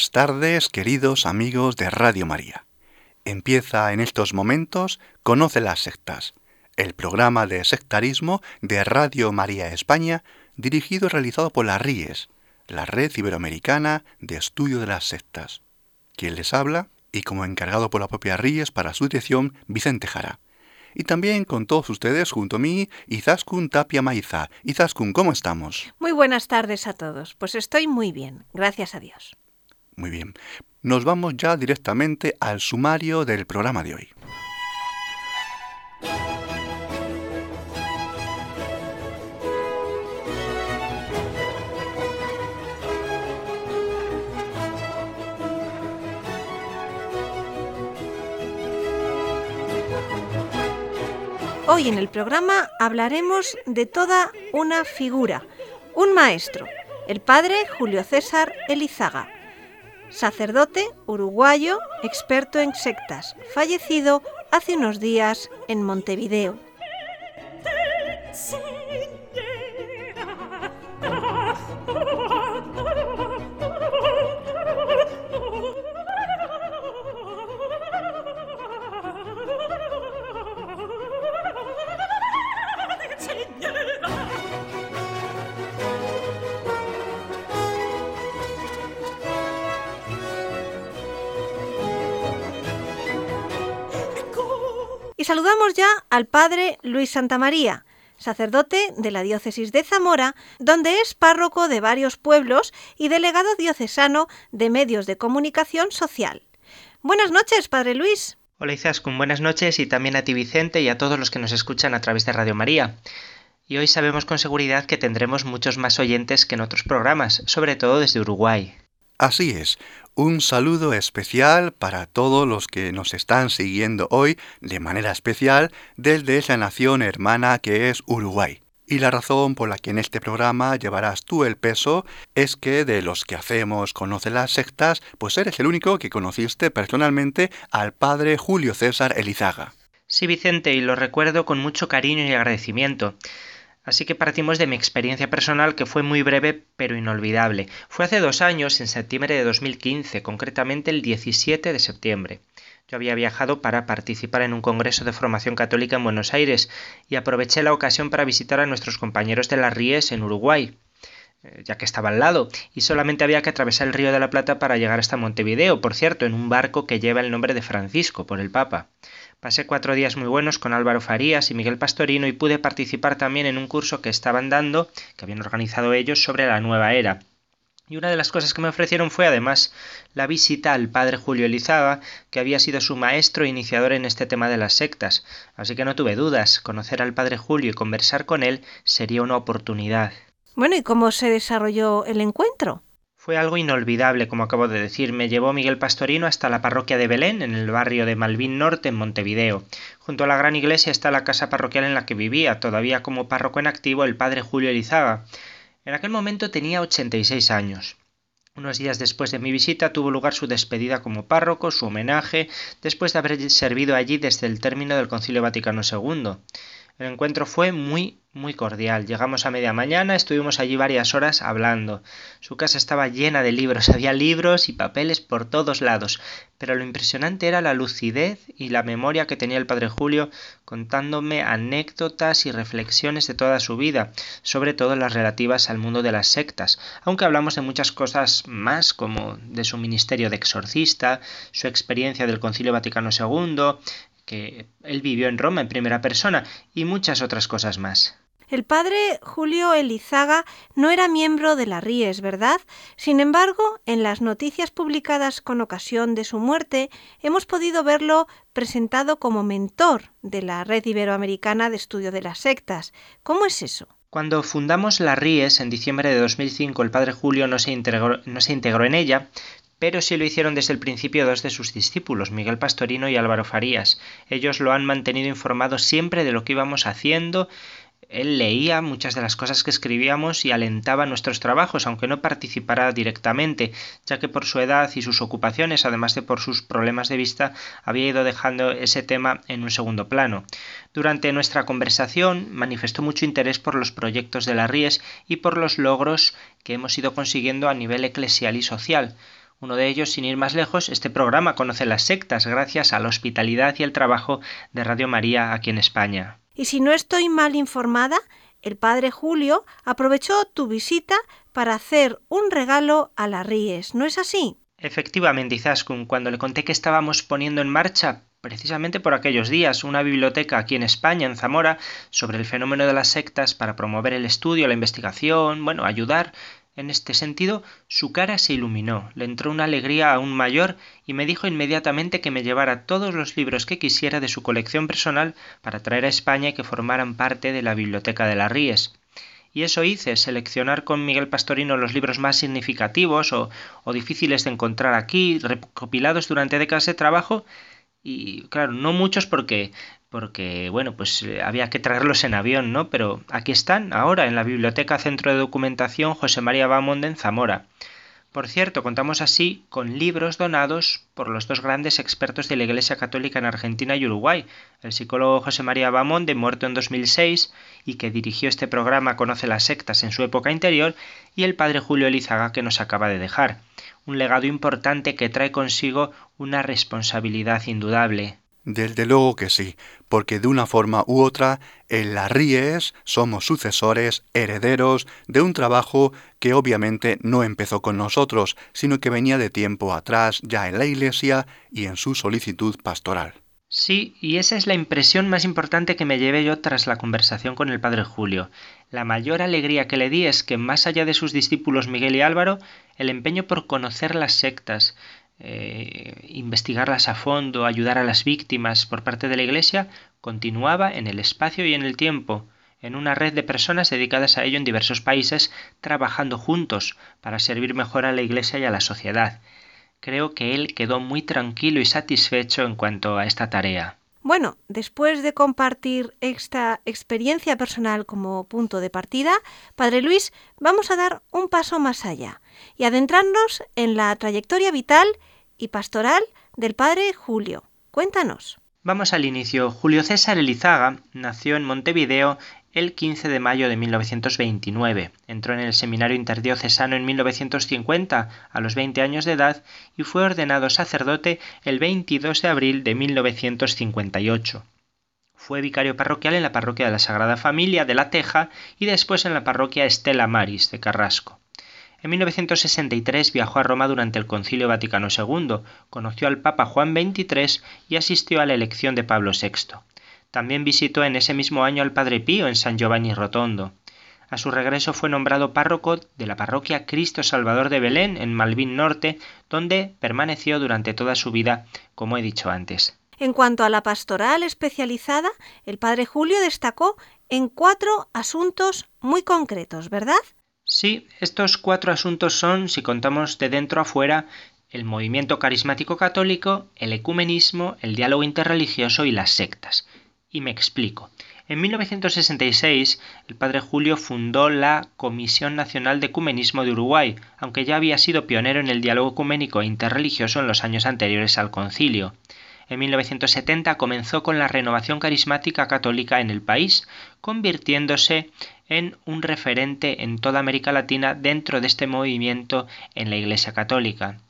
Buenas tardes, queridos amigos de Radio María. Empieza en estos momentos Conoce las sectas, el programa de sectarismo de Radio María España, dirigido y realizado por la RIES, la Red Iberoamericana de Estudio de las Sectas. Quien les habla, y como encargado por la propia RIES para su dirección, Vicente Jara. Y también con todos ustedes junto a mí, Izaskun Tapia Maiza. Izaskun, ¿cómo estamos? Muy buenas tardes a todos. Pues estoy muy bien, gracias a Dios. Muy bien. Nos vamos ya directamente al sumario del programa de hoy. Hoy en el programa hablaremos de toda una figura, un maestro, el padre Julio César Elizaga sacerdote uruguayo, experto en sectas, fallecido hace unos días en Montevideo. Saludamos ya al padre Luis Santamaría, sacerdote de la diócesis de Zamora, donde es párroco de varios pueblos y delegado diocesano de medios de comunicación social. Buenas noches, padre Luis. Hola Izaskun, buenas noches y también a ti Vicente y a todos los que nos escuchan a través de Radio María. Y hoy sabemos con seguridad que tendremos muchos más oyentes que en otros programas, sobre todo desde Uruguay. Así es, un saludo especial para todos los que nos están siguiendo hoy de manera especial desde esa nación hermana que es Uruguay. Y la razón por la que en este programa llevarás tú el peso es que de los que hacemos Conoce las sectas, pues eres el único que conociste personalmente al padre Julio César Elizaga. Sí, Vicente, y lo recuerdo con mucho cariño y agradecimiento. Así que partimos de mi experiencia personal que fue muy breve pero inolvidable. Fue hace dos años, en septiembre de 2015, concretamente el 17 de septiembre. Yo había viajado para participar en un congreso de formación católica en Buenos Aires y aproveché la ocasión para visitar a nuestros compañeros de las Ries en Uruguay eh, ya que estaba al lado, y solamente había que atravesar el río de la Plata para llegar hasta Montevideo, por cierto, en un barco que lleva el nombre de Francisco, por el Papa. Pasé cuatro días muy buenos con Álvaro Farías y Miguel Pastorino y pude participar también en un curso que estaban dando, que habían organizado ellos, sobre la nueva era. Y una de las cosas que me ofrecieron fue además la visita al padre Julio Elizaga, que había sido su maestro e iniciador en este tema de las sectas. Así que no tuve dudas, conocer al padre Julio y conversar con él sería una oportunidad. Bueno, ¿y cómo se desarrolló el encuentro? Fue algo inolvidable, como acabo de decir. Me llevó Miguel Pastorino hasta la parroquia de Belén, en el barrio de Malvin Norte, en Montevideo. Junto a la gran iglesia está la casa parroquial en la que vivía, todavía como párroco en activo, el padre Julio Elizaga. En aquel momento tenía 86 años. Unos días después de mi visita tuvo lugar su despedida como párroco, su homenaje, después de haber servido allí desde el término del Concilio Vaticano II. El encuentro fue muy, muy cordial. Llegamos a media mañana, estuvimos allí varias horas hablando. Su casa estaba llena de libros, había libros y papeles por todos lados, pero lo impresionante era la lucidez y la memoria que tenía el padre Julio contándome anécdotas y reflexiones de toda su vida, sobre todo las relativas al mundo de las sectas, aunque hablamos de muchas cosas más como de su ministerio de exorcista, su experiencia del Concilio Vaticano II, que él vivió en Roma en primera persona y muchas otras cosas más. El padre Julio Elizaga no era miembro de la Ries, ¿verdad? Sin embargo, en las noticias publicadas con ocasión de su muerte, hemos podido verlo presentado como mentor de la Red Iberoamericana de Estudio de las Sectas. ¿Cómo es eso? Cuando fundamos la RIES en diciembre de 2005, el padre Julio no se, integró, no se integró en ella, pero sí lo hicieron desde el principio dos de sus discípulos, Miguel Pastorino y Álvaro Farías. Ellos lo han mantenido informado siempre de lo que íbamos haciendo él leía muchas de las cosas que escribíamos y alentaba nuestros trabajos, aunque no participara directamente, ya que por su edad y sus ocupaciones, además de por sus problemas de vista, había ido dejando ese tema en un segundo plano. Durante nuestra conversación manifestó mucho interés por los proyectos de la Ries y por los logros que hemos ido consiguiendo a nivel eclesial y social. Uno de ellos, sin ir más lejos, este programa conoce las sectas gracias a la hospitalidad y el trabajo de Radio María aquí en España. Y si no estoy mal informada, el padre Julio aprovechó tu visita para hacer un regalo a la Ries, ¿no es así? Efectivamente, Izaskun, cuando le conté que estábamos poniendo en marcha precisamente por aquellos días, una biblioteca aquí en España, en Zamora, sobre el fenómeno de las sectas para promover el estudio, la investigación, bueno, ayudar en este sentido, su cara se iluminó, le entró una alegría aún mayor y me dijo inmediatamente que me llevara todos los libros que quisiera de su colección personal para traer a España y que formaran parte de la biblioteca de las Ríes. Y eso hice, seleccionar con Miguel Pastorino los libros más significativos o, o difíciles de encontrar aquí, recopilados durante décadas de trabajo, y claro, no muchos porque porque bueno, pues eh, había que traerlos en avión, ¿no? Pero aquí están ahora en la Biblioteca Centro de Documentación José María Bamonde en Zamora. Por cierto, contamos así con libros donados por los dos grandes expertos de la Iglesia Católica en Argentina y Uruguay, el psicólogo José María Bamonde, muerto en 2006 y que dirigió este programa Conoce las sectas en su época interior, y el padre Julio Elizaga que nos acaba de dejar. Un legado importante que trae consigo una responsabilidad indudable. Desde luego que sí, porque de una forma u otra, en la Ries somos sucesores, herederos de un trabajo que obviamente no empezó con nosotros, sino que venía de tiempo atrás ya en la Iglesia y en su solicitud pastoral. Sí, y esa es la impresión más importante que me llevé yo tras la conversación con el padre Julio. La mayor alegría que le di es que, más allá de sus discípulos Miguel y Álvaro, el empeño por conocer las sectas, eh, investigarlas a fondo, ayudar a las víctimas por parte de la Iglesia, continuaba en el espacio y en el tiempo, en una red de personas dedicadas a ello en diversos países, trabajando juntos para servir mejor a la Iglesia y a la sociedad. Creo que él quedó muy tranquilo y satisfecho en cuanto a esta tarea. Bueno, después de compartir esta experiencia personal como punto de partida, Padre Luis, vamos a dar un paso más allá y adentrarnos en la trayectoria vital y pastoral del padre Julio. Cuéntanos. Vamos al inicio. Julio César Elizaga nació en Montevideo el 15 de mayo de 1929. Entró en el seminario interdiocesano en 1950 a los 20 años de edad y fue ordenado sacerdote el 22 de abril de 1958. Fue vicario parroquial en la parroquia de la Sagrada Familia de La Teja y después en la parroquia Estela Maris de Carrasco. En 1963 viajó a Roma durante el Concilio Vaticano II, conoció al Papa Juan XXIII y asistió a la elección de Pablo VI. También visitó en ese mismo año al Padre Pío en San Giovanni Rotondo. A su regreso fue nombrado párroco de la parroquia Cristo Salvador de Belén en Malvin Norte, donde permaneció durante toda su vida, como he dicho antes. En cuanto a la pastoral especializada, el padre Julio destacó en cuatro asuntos muy concretos, ¿verdad? Sí, estos cuatro asuntos son, si contamos de dentro a fuera, el movimiento carismático católico, el ecumenismo, el diálogo interreligioso y las sectas. Y me explico. En 1966, el padre Julio fundó la Comisión Nacional de Ecumenismo de Uruguay, aunque ya había sido pionero en el diálogo ecuménico e interreligioso en los años anteriores al concilio. En 1970 comenzó con la renovación carismática católica en el país, convirtiéndose en un referente en toda América Latina dentro de este movimiento en la Iglesia Católica.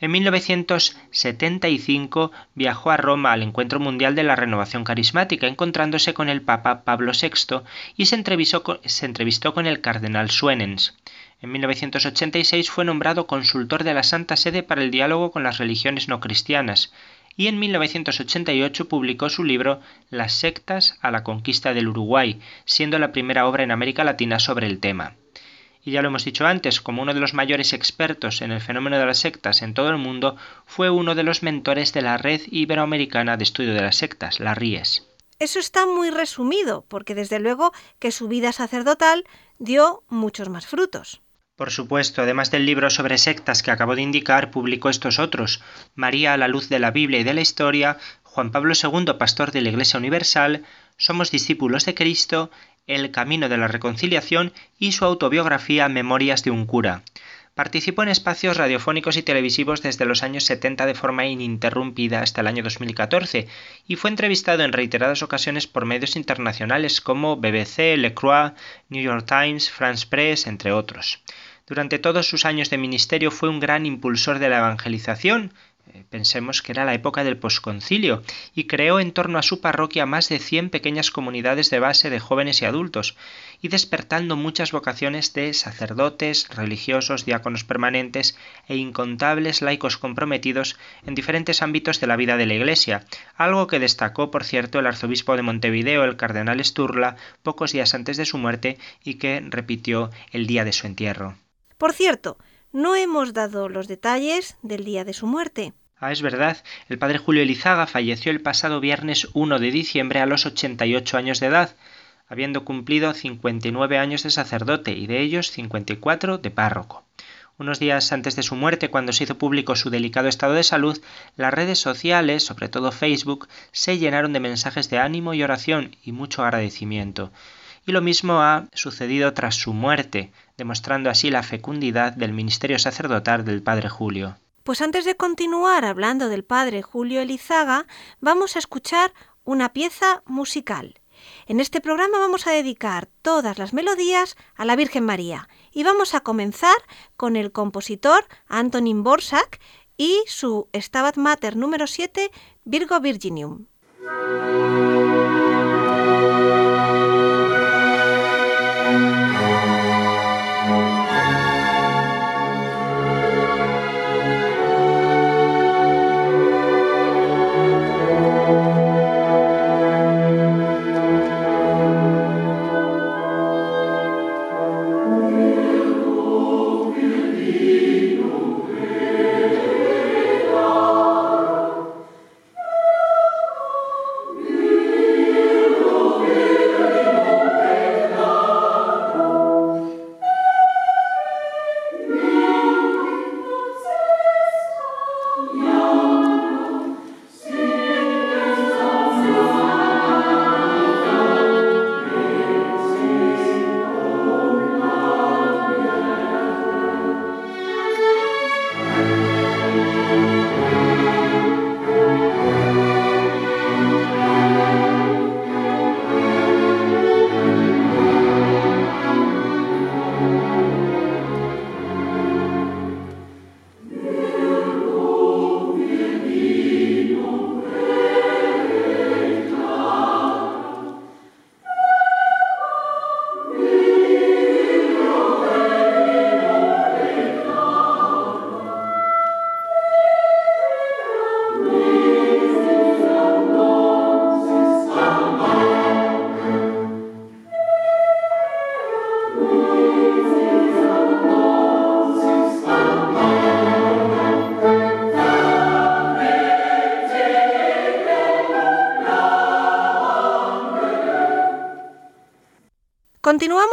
En 1975 viajó a Roma al Encuentro Mundial de la Renovación Carismática, encontrándose con el Papa Pablo VI y se entrevistó con, el cardenal Suenens. En 1986 fue nombrado consultor de la Santa Sede para el diálogo con las religiones no cristianas y en 1988 publicó su libro Las sectas a la conquista del Uruguay, siendo la primera obra en América Latina sobre el tema. Y ya lo hemos dicho antes, como uno de los mayores expertos en el fenómeno de las sectas en todo el mundo, fue uno de los mentores de la Red Iberoamericana de Estudio de las Sectas, la RIES. eso está muy resumido, porque desde luego que su vida sacerdotal dio muchos más frutos. Por supuesto, además del libro sobre sectas que acabo de indicar, publicó estos otros: María a la luz de la Biblia y de la historia, Juan Pablo II, pastor de la Iglesia Universal, Somos discípulos de Cristo, El camino de la reconciliación y su autobiografía Memorias de un cura. Participó en espacios radiofónicos y televisivos desde los años 70 de forma ininterrumpida hasta el año 2014 y fue entrevistado en reiteradas ocasiones por medios internacionales como BBC, Le Croix, New York Times, France Press, entre otros. Durante todos sus años de ministerio fue un gran impulsor de la evangelización, pensemos que era la época del posconcilio, y creó en torno a su parroquia más de 100 pequeñas comunidades de base de jóvenes y adultos, y despertando muchas vocaciones de sacerdotes, religiosos, diáconos permanentes e incontables laicos comprometidos en diferentes ámbitos de la vida de la Iglesia, algo que destacó, por cierto, el arzobispo de Montevideo, el cardenal Sturla, pocos días antes de su muerte y que repitió el día de su entierro. Por cierto, no hemos dado los detalles del día de su muerte. Ah, es verdad, el padre Julio Elizaga falleció el pasado viernes 1 de diciembre a los 88 años de edad, habiendo cumplido 59 años de sacerdote y de ellos 54 de párroco. Unos días antes de su muerte, cuando se hizo público su delicado estado de salud, las redes sociales, sobre todo Facebook, se llenaron de mensajes de ánimo y oración y mucho agradecimiento. Y lo mismo ha sucedido tras su muerte, demostrando así la fecundidad del ministerio sacerdotal del padre Julio. Pues antes de continuar hablando del padre Julio Elizaga, vamos a escuchar una pieza musical. En este programa vamos a dedicar todas las melodías a la Virgen María y vamos a comenzar con el compositor Antonin Borsak y su Stabat Mater número 7, Virgo Virginium.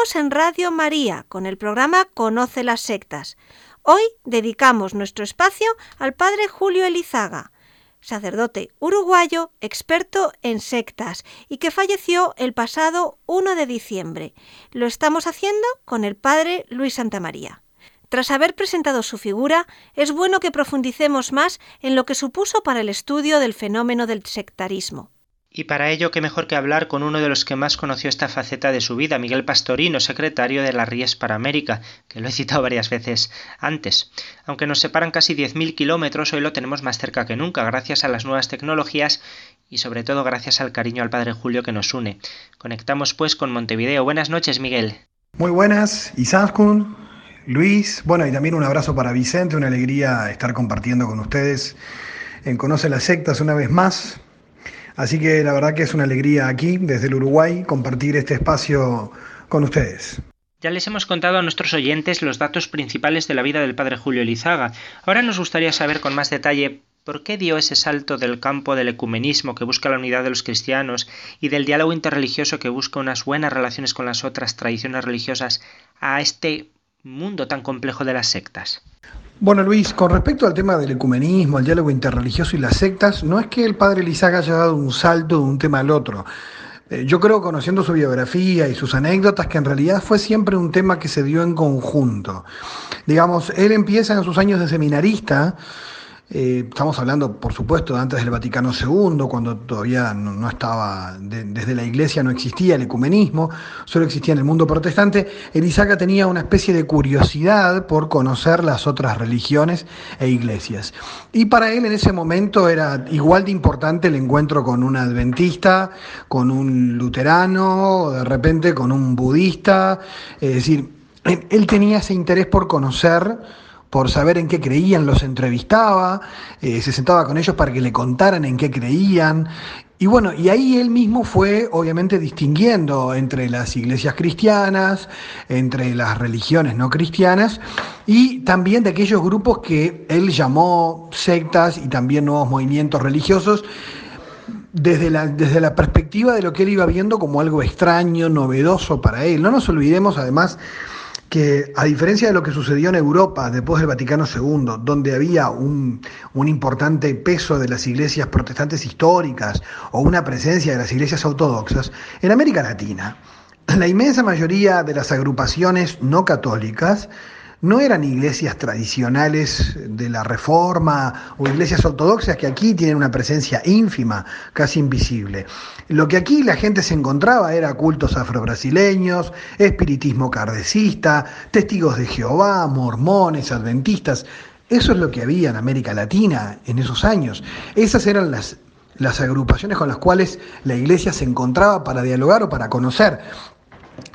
En Radio María con el programa Conoce las sectas. Hoy dedicamos nuestro espacio al padre Julio Elizaga, sacerdote uruguayo experto en sectas y que falleció el pasado 1 de diciembre. Lo estamos haciendo con el padre Luis Santamaría. Tras haber presentado su figura, es bueno que profundicemos más en lo que supuso para el estudio del fenómeno del sectarismo. Y para ello, qué mejor que hablar con uno de los que más conoció esta faceta de su vida, Miguel Pastorino, secretario de la Ries para América, que lo he citado varias veces antes. Aunque nos separan casi 10.000 kilómetros, hoy lo tenemos más cerca que nunca, gracias a las nuevas tecnologías y sobre todo gracias al cariño al Padre Julio que nos une. Conectamos pues con Montevideo. Buenas noches, Miguel. Muy buenas, Isaskun, Luis, bueno, y también un abrazo para Vicente, una alegría estar compartiendo con ustedes en Conoce las Sectas una vez más. Así que la verdad que es una alegría aquí, desde el Uruguay, compartir este espacio con ustedes. Ya les hemos contado a nuestros oyentes los datos principales de la vida del padre Julio Elizaga. Ahora nos gustaría saber con más detalle ¿Por qué dio ese salto del campo del ecumenismo que busca la unidad de los cristianos y del diálogo interreligioso que busca unas buenas relaciones con las otras tradiciones religiosas a este mundo tan complejo de las sectas? Bueno, Luis, con respecto al tema del ecumenismo, el diálogo interreligioso y las sectas, no es que el padre Lizaga haya dado un salto de un tema al otro. Eh, yo creo, conociendo su biografía y sus anécdotas, que en realidad fue siempre un tema que se dio en conjunto. Digamos, él empieza en sus años de seminarista, eh, estamos hablando, por supuesto, de antes del Vaticano II, cuando todavía no, estaba, desde la Iglesia no existía el ecumenismo, solo existía en el mundo protestante. Elisaca tenía una especie de curiosidad por conocer las otras religiones e iglesias. Y para él en ese momento era igual de importante el encuentro con un adventista, con un luterano, de repente con un budista. Es decir, él tenía ese interés por conocer por saber en qué creían, los entrevistaba, eh, se sentaba con ellos para que le contaran en qué creían. Y bueno, y ahí él mismo fue obviamente distinguiendo entre las iglesias cristianas, entre las religiones no cristianas y también de aquellos grupos que él llamó sectas y también nuevos movimientos religiosos desde la, desde la perspectiva de lo que él iba viendo como algo extraño, novedoso para él. No nos olvidemos además que a diferencia de lo que sucedió en Europa después del Vaticano II, donde había un, un, importante peso de las iglesias protestantes históricas o una presencia de las iglesias ortodoxas, en América Latina, la inmensa mayoría de las agrupaciones no católicas no eran iglesias tradicionales de la Reforma o iglesias ortodoxas que aquí tienen una presencia ínfima, casi invisible. Lo que aquí la gente se encontraba era cultos afrobrasileños, espiritismo cardecista, testigos de Jehová, mormones, adventistas. Eso es lo que había en América Latina en esos años. Esas eran las las agrupaciones con las cuales la iglesia se encontraba para dialogar o para conocer.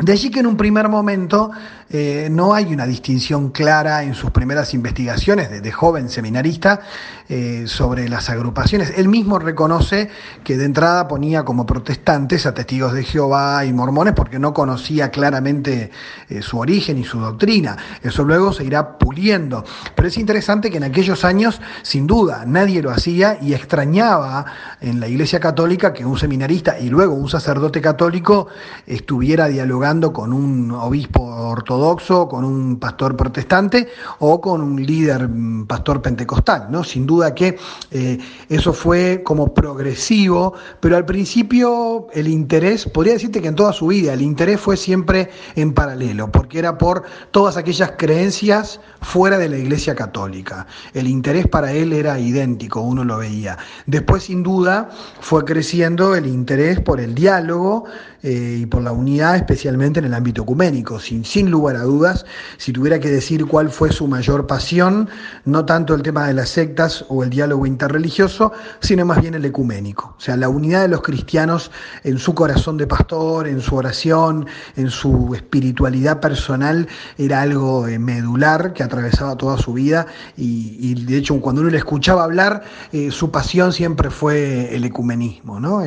De allí que en un primer momento eh, no hay una distinción clara en sus primeras investigaciones de, joven seminarista eh, sobre las agrupaciones. Él mismo reconoce que de entrada ponía como protestantes a testigos de Jehová y mormones porque no conocía claramente eh, su origen y su doctrina. Eso luego se irá puliendo. Pero es interesante que en aquellos años, sin duda, nadie lo hacía y extrañaba en la Iglesia Católica que un seminarista y luego un sacerdote católico estuviera dialogando con un obispo ortodoxo ortodoxo, con un pastor protestante o con un líder mm, pastor pentecostal. ¿no? Sin duda que eh, eso fue como progresivo, pero al principio el interés, podría decirte que en toda su vida, el interés fue siempre en paralelo, porque era por todas aquellas creencias fuera de la Iglesia Católica. El interés para él era idéntico, uno lo veía. Después, sin duda, fue creciendo el interés por el diálogo eh, y por la unidad, especialmente en el ámbito ecuménico. Sin, sin lugar a dudas, si tuviera que decir cuál fue su mayor pasión, no tanto el tema de las sectas o el diálogo interreligioso, sino más bien el ecuménico. O sea, la unidad de los cristianos en su corazón de pastor, en su oración, en su espiritualidad personal, era algo eh, medular que atravesaba toda su vida y, de hecho cuando uno le escuchaba hablar, eh, su pasión siempre fue el ecumenismo, ¿no?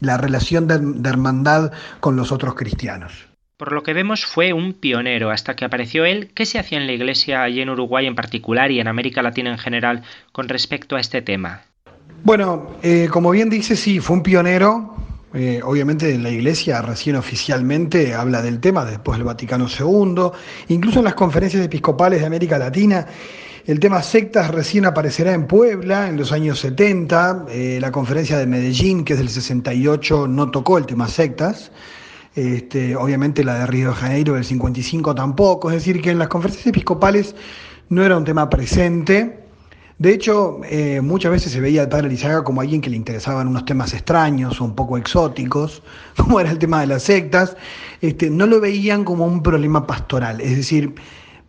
la relación de hermandad con los otros cristianos. Por lo que vemos fue un pionero hasta que apareció él. ¿Qué se hacía en la Iglesia y en Uruguay en particular y en América Latina en general con respecto a este tema? Bueno, eh, como bien dice, sí, fue un pionero. Eh, obviamente en la Iglesia recién oficialmente habla del tema después del Vaticano II, incluso en las conferencias episcopales de América Latina. El tema sectas recién aparecerá en Puebla en los años 70. Eh, la conferencia de Medellín, que es del 68, no tocó el tema sectas. Este, obviamente la de Río de Janeiro del 55 tampoco. Es decir, que en las conferencias episcopales no era un tema presente. De hecho, eh, muchas veces se veía al padre Lizaga como alguien que le interesaban unos temas extraños o un poco exóticos, como era el tema de las sectas. Este, no lo veían como un problema pastoral. Es decir,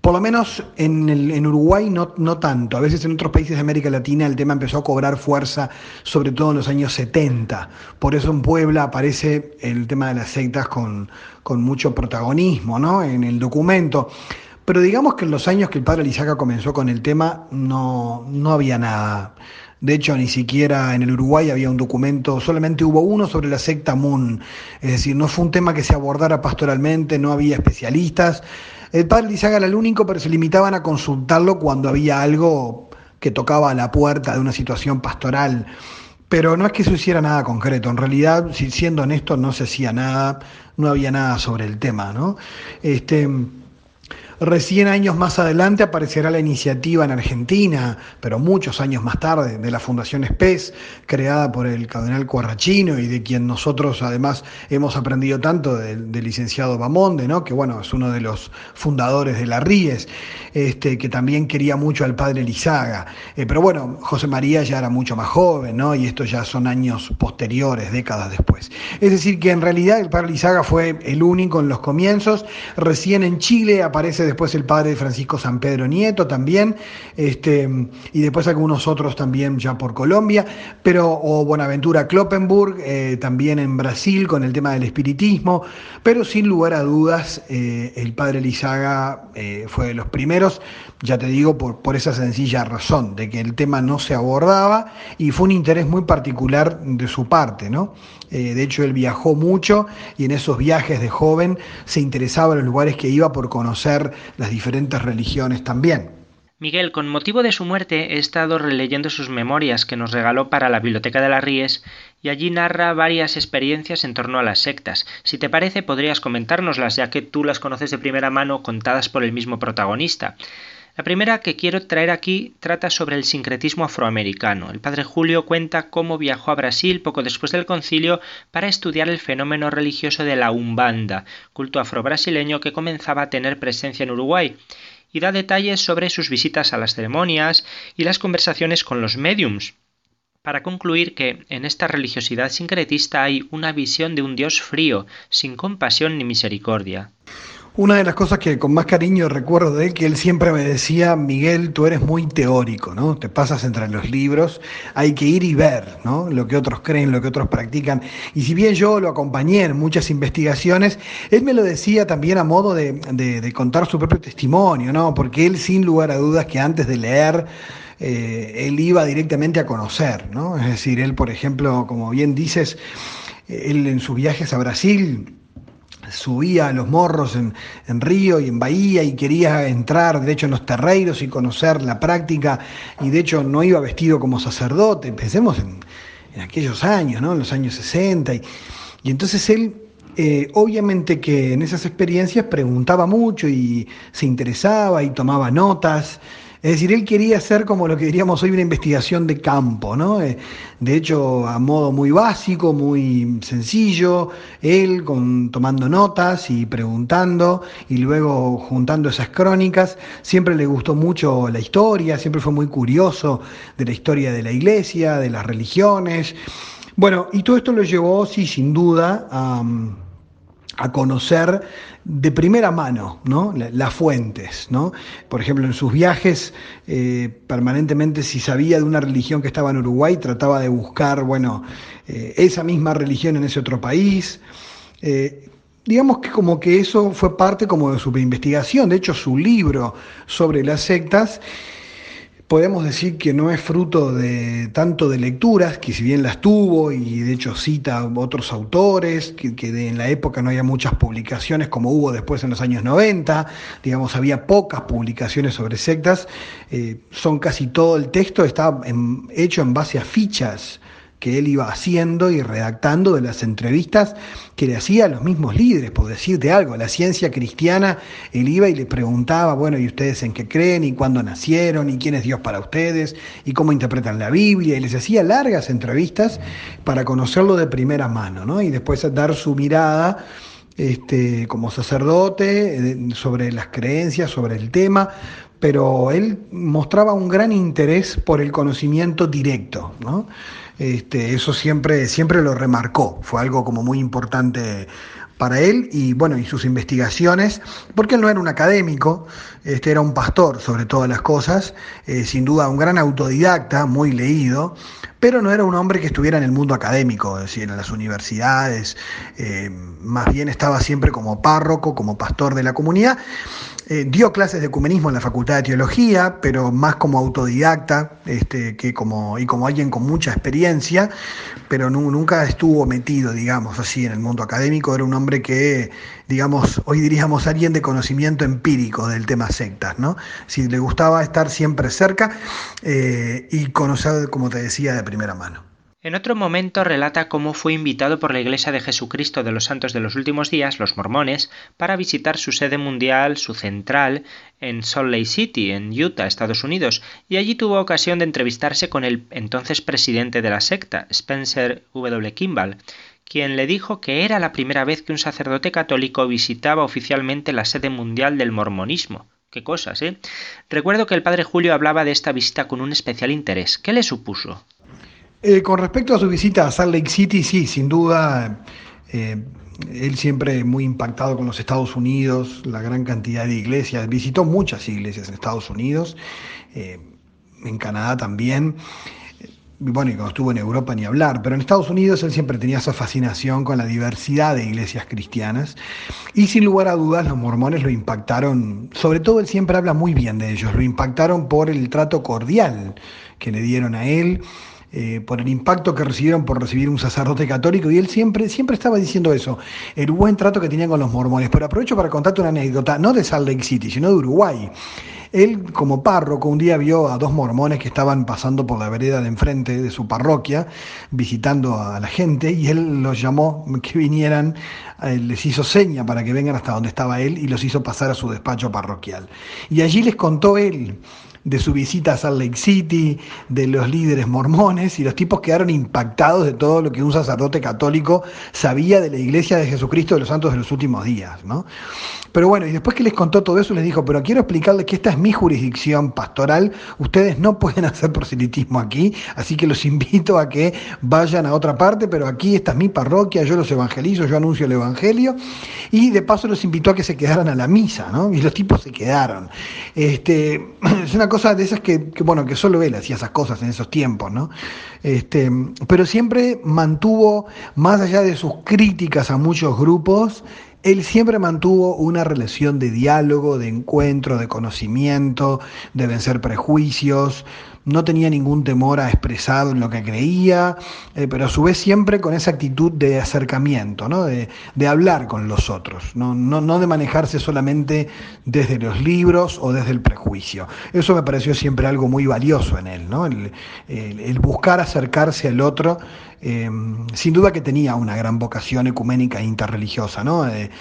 por lo menos en, el, en Uruguay no, no, tanto. A veces en otros países de América Latina el tema empezó a cobrar fuerza, sobre todo en los años 70. Por eso en Puebla aparece el tema de las sectas con, con mucho protagonismo ¿no? en el documento. Pero digamos que en los años que el padre Lizaca comenzó con el tema no, no había nada. De hecho, ni siquiera en el Uruguay había un documento, solamente hubo uno sobre la secta Moon. Es decir, no fue un tema que se abordara pastoralmente, no había especialistas. El padre Lizaga era el único, pero se limitaban a consultarlo cuando había algo que tocaba a la puerta de una situación pastoral pero no es que se hiciera nada concreto, en realidad, siendo honesto, no se hacía nada, no había nada sobre el tema, ¿no? Este, Recién años más adelante aparecerá la iniciativa en Argentina, pero muchos años más tarde, de la Fundación SPES, creada por el cardenal Cuarrachino y de quien nosotros además hemos aprendido tanto del, licenciado Bamonde, que bueno, es uno de los fundadores de la RIES, este, que también quería mucho al padre Lizaga. Eh, pero bueno, José María ya era mucho más joven, ¿no? y estos ya son años posteriores, décadas después. Es decir, que en realidad el padre Lizaga fue el único en los comienzos, recién en Chile aparece después el padre Francisco San Pedro Nieto también, este, y después algunos otros también ya por Colombia, pero o Buenaventura Kloppenburg, eh, también en Brasil con el tema del espiritismo, pero sin lugar a dudas eh, el padre Lizaga eh, fue de los primeros, ya te digo, por, por esa sencilla razón, de que el tema no se abordaba y fue un interés muy particular de su parte, ¿no? De hecho, él viajó mucho y en esos viajes de joven se interesaba en los lugares que iba por conocer las diferentes religiones también. Miguel, con motivo de su muerte he estado releyendo sus memorias que nos regaló para la Biblioteca de las Ríes y allí narra varias experiencias en torno a las sectas. Si te parece, podrías comentárnoslas, ya que tú las conoces de primera mano contadas por el mismo protagonista. La primera que quiero traer aquí trata sobre el sincretismo afroamericano. El padre Julio cuenta cómo viajó a Brasil poco después del concilio para estudiar el fenómeno religioso de la Umbanda, culto afrobrasileño que comenzaba a tener presencia en Uruguay, y da detalles sobre sus visitas a las ceremonias y las conversaciones con los mediums, para concluir que en esta religiosidad sincretista hay una visión de un Dios frío, sin compasión ni misericordia. Una de las cosas que con más cariño recuerdo de él, que él siempre me decía, Miguel, tú eres muy teórico, ¿no? Te pasas entre los libros, hay que ir y ver, ¿no? Lo que otros creen, lo que otros practican. Y si bien yo lo acompañé en muchas investigaciones, él me lo decía también a modo de, de, contar su propio testimonio, ¿no? Porque él, sin lugar a dudas, que antes de leer, eh, él iba directamente a conocer, ¿no? Es decir, él, por ejemplo, como bien dices, él en sus viajes a Brasil, subía a los morros en, Río y en Bahía y quería entrar, de hecho, en los terreiros y conocer la práctica, y de hecho no iba vestido como sacerdote, pensemos en, aquellos años, ¿no? en los años 60, y, entonces él eh, obviamente que en esas experiencias preguntaba mucho y se interesaba y tomaba notas es decir, él quería hacer como lo que diríamos hoy una investigación de campo, ¿no? Eh, de hecho, a modo muy básico, muy sencillo, él con, tomando notas y preguntando y luego juntando esas crónicas. Siempre le gustó mucho la historia, siempre fue muy curioso de la historia de la iglesia, de las religiones. Bueno, y todo esto lo llevó, sí, sin duda, a a conocer de primera mano ¿no? las fuentes. ¿no? Por ejemplo, en sus viajes, eh, permanentemente, si sabía de una religión que estaba en Uruguay, trataba de buscar bueno, eh, esa misma religión en ese otro país. Eh, digamos que como que eso fue parte como de su investigación. De hecho, su libro sobre las sectas podemos decir que no es fruto de tanto de lecturas, que si bien las tuvo y de hecho cita otros autores, que, en la época no había muchas publicaciones como hubo después en los años 90, digamos, había pocas publicaciones sobre sectas, eh, son casi todo el texto está hecho en base a fichas que él iba haciendo y redactando de las entrevistas que le hacía a los mismos líderes, por decirte algo, la ciencia cristiana, él iba y le preguntaba, bueno, ¿y ustedes en qué creen? ¿Y cuándo nacieron? ¿Y quién es Dios para ustedes? ¿Y cómo interpretan la Biblia? Y les hacía largas entrevistas para conocerlo de primera mano, ¿no? Y después dar su mirada este, como sacerdote sobre las creencias, sobre el tema, pero él mostraba un gran interés por el conocimiento directo, ¿no? Este, eso siempre, siempre lo remarcó, fue algo como muy importante para él y bueno, y sus investigaciones, porque él no era un académico, este era un pastor sobre todas las cosas, eh, sin duda un gran autodidacta, muy leído, pero no era un hombre que estuviera en el mundo académico, es decir, en las universidades, eh, más bien estaba siempre como párroco, como pastor de la comunidad, Eh, dio clases de ecumenismo en la Facultad de Teología, pero más como autodidacta este, que como, y como alguien con mucha experiencia, pero nunca estuvo metido, digamos, así en el mundo académico. Era un hombre que, digamos, hoy diríamos alguien de conocimiento empírico del tema sectas, ¿no? Si le gustaba estar siempre cerca eh, y conocer, como te decía, de primera mano. En otro momento relata cómo fue invitado por la Iglesia de Jesucristo de los Santos de los Últimos Días, los mormones, para visitar su sede mundial, su central, en Salt Lake City, en Utah, Estados Unidos, y allí tuvo ocasión de entrevistarse con el entonces presidente de la secta, Spencer W. Kimball, quien le dijo que era la primera vez que un sacerdote católico visitaba oficialmente la sede mundial del mormonismo. Qué cosas, ¿eh? Recuerdo que el padre Julio hablaba de esta visita con un especial interés. ¿Qué le supuso? Eh, con respecto a su visita a Salt Lake City, sí, sin duda, eh, él siempre muy impactado con los Estados Unidos, la gran cantidad de iglesias, visitó muchas iglesias en Estados Unidos, eh, en Canadá también, bueno, y cuando estuvo en Europa ni hablar, pero en Estados Unidos él siempre tenía esa fascinación con la diversidad de iglesias cristianas y sin lugar a dudas los mormones lo impactaron, sobre todo él siempre habla muy bien de ellos, lo impactaron por el trato cordial que le dieron a él, eh, por el impacto que recibieron por recibir un sacerdote católico, y él siempre, siempre estaba diciendo eso, el buen trato que tenían con los mormones. Pero aprovecho para contarte una anécdota, no de Salt Lake City, sino de Uruguay. Él, como párroco, un día vio a dos mormones que estaban pasando por la vereda de enfrente de su parroquia, visitando a la gente, y él los llamó que vinieran, eh, les hizo seña para que vengan hasta donde estaba él y los hizo pasar a su despacho parroquial. Y allí les contó él de su visita a Salt Lake City, de los líderes mormones, y los tipos quedaron impactados de todo lo que un sacerdote católico sabía de la iglesia de Jesucristo de los santos de los últimos días, ¿no? Pero bueno, y después que les contó todo eso, les dijo, pero quiero explicarles que esta es mi jurisdicción pastoral, ustedes no pueden hacer proselitismo aquí, así que los invito a que vayan a otra parte, pero aquí esta es mi parroquia, yo los evangelizo, yo anuncio el evangelio, y de paso los invitó a que se quedaran a la misa, ¿no? Y los tipos se quedaron. Este, es una cosa de esas que, bueno, que solo él hacía esas cosas en esos tiempos, ¿no? Este, pero siempre mantuvo, más allá de sus críticas a muchos grupos, él siempre mantuvo una relación de diálogo, de encuentro, de conocimiento, de vencer prejuicios, no tenía ningún temor a expresar lo que creía, eh, pero a su vez siempre con esa actitud de acercamiento, ¿no? de, hablar con los otros, ¿no? De manejarse solamente desde los libros o desde el prejuicio. Eso me pareció siempre algo muy valioso en él, ¿no? el buscar acercarse al otro Em, sin duda que tenía una gran vocación ecuménica e interreligiosa, ¿no? de,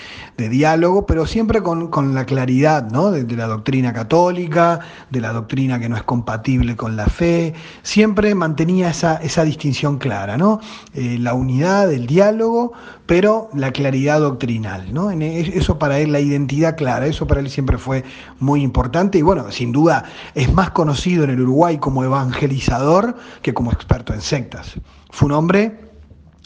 diálogo, pero siempre con, la claridad ¿no? de, la doctrina católica, de la doctrina que no es compatible con la fe, siempre mantenía esa, esa distinción clara, ¿no? Eh, la unidad, el diálogo, pero la claridad doctrinal, ¿no? Eso para él, la identidad clara, eso para él siempre fue muy importante y bueno, sin duda es más conocido en el Uruguay como evangelizador que como experto en sectas. Fue un hombre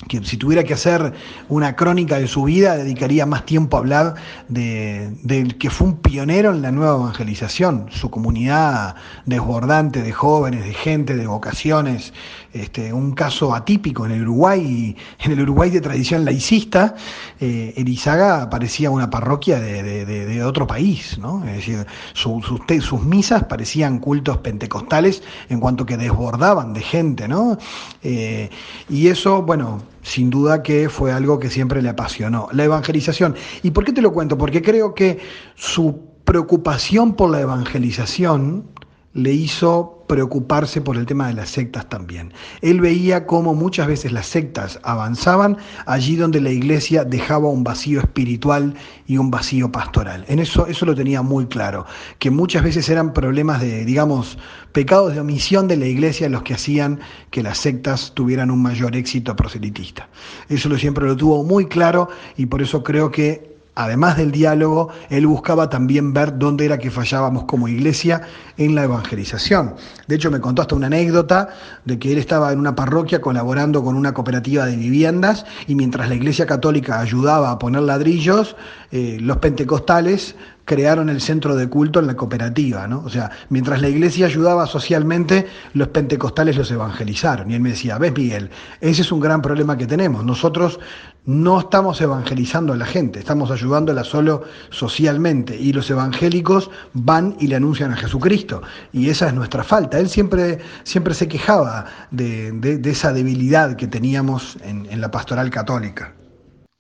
que si tuviera que hacer una crónica de su vida, dedicaría más tiempo a hablar de, que fue un pionero en la nueva evangelización, su comunidad desbordante de jóvenes, de gente, de vocaciones, este, un caso atípico en el Uruguay, en el Uruguay de tradición laicista, eh, Elizaga parecía una parroquia de, otro país, ¿no? es decir, sus, sus misas parecían cultos pentecostales en cuanto que desbordaban de gente, ¿no? Eh, y eso, bueno, sin duda que fue algo que siempre le apasionó, la evangelización. ¿Y por qué te lo cuento? Porque creo que su preocupación por la evangelización le hizo preocuparse por el tema de las sectas también. Él veía cómo muchas veces las sectas avanzaban allí donde la iglesia dejaba un vacío espiritual y un vacío pastoral. En eso, eso lo tenía muy claro, que muchas veces eran problemas de, digamos, pecados de omisión de la iglesia los que hacían que las sectas tuvieran un mayor éxito proselitista. Eso lo siempre lo tuvo muy claro y por eso creo que además del diálogo, él buscaba también ver dónde era que fallábamos como iglesia en la evangelización. De hecho, me contó hasta una anécdota de que él estaba en una parroquia colaborando con una cooperativa de viviendas y mientras la iglesia católica ayudaba a poner ladrillos, eh, los pentecostales crearon el centro de culto en la cooperativa, ¿no? O sea, mientras la iglesia ayudaba socialmente, los pentecostales los evangelizaron. Y él me decía, ves Miguel, ese es un gran problema que tenemos. Nosotros no estamos evangelizando a la gente, estamos ayudándola solo socialmente. Y los evangélicos van y le anuncian a Jesucristo. Y esa es nuestra falta. Él siempre, siempre se quejaba de, esa debilidad que teníamos en la pastoral católica.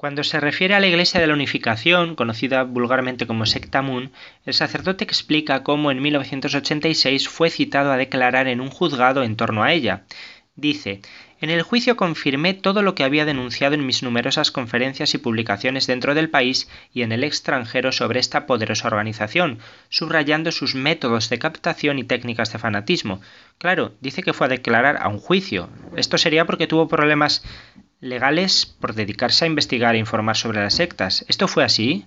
Cuando se refiere a la Iglesia de la Unificación, conocida vulgarmente como Secta Moon, el sacerdote explica cómo en 1986 fue citado a declarar en un juzgado en torno a ella. Dice, en el juicio confirmé todo lo que había denunciado en mis numerosas conferencias y publicaciones dentro del país y en el extranjero sobre esta poderosa organización, subrayando sus métodos de captación y técnicas de fanatismo. Claro, dice que fue a declarar a un juicio. Esto sería porque tuvo problemas legales por dedicarse a investigar e informar sobre las sectas. ¿Esto fue así?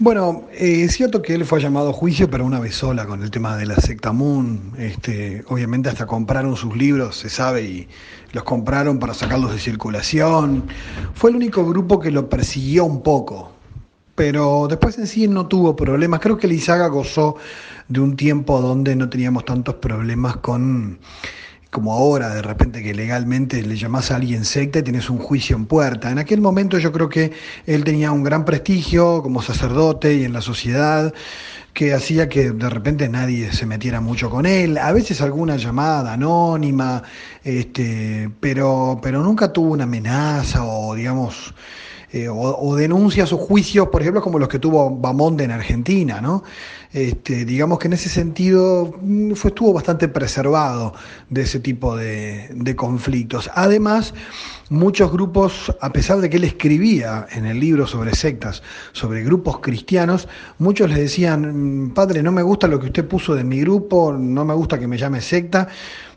Bueno, eh, es cierto que él fue llamado a juicio, pero una vez sola con el tema de la secta Moon. Este, obviamente hasta compraron sus libros, se sabe, y los compraron para sacarlos de circulación. Fue el único grupo que lo persiguió un poco, pero después en sí no tuvo problemas. Creo que Lizaga gozó de un tiempo donde no teníamos tantos problemas con como ahora, de repente que legalmente le llamás a alguien secta y tienes un juicio en puerta. En aquel momento yo creo que él tenía un gran prestigio como sacerdote y en la sociedad que hacía que de repente nadie se metiera mucho con él, a veces alguna llamada anónima, este, pero, pero nunca tuvo una amenaza o digamos eh, o, denuncias o juicios, por ejemplo, como los que tuvo Bamonde en Argentina, ¿no? Este, digamos que en ese sentido mm, fue, estuvo bastante preservado de ese tipo de, de conflictos. Además, muchos grupos, a pesar de que él escribía en el libro sobre sectas, sobre grupos cristianos, muchos le decían, mm, padre, no me gusta lo que usted puso de mi grupo, no me gusta que me llame secta,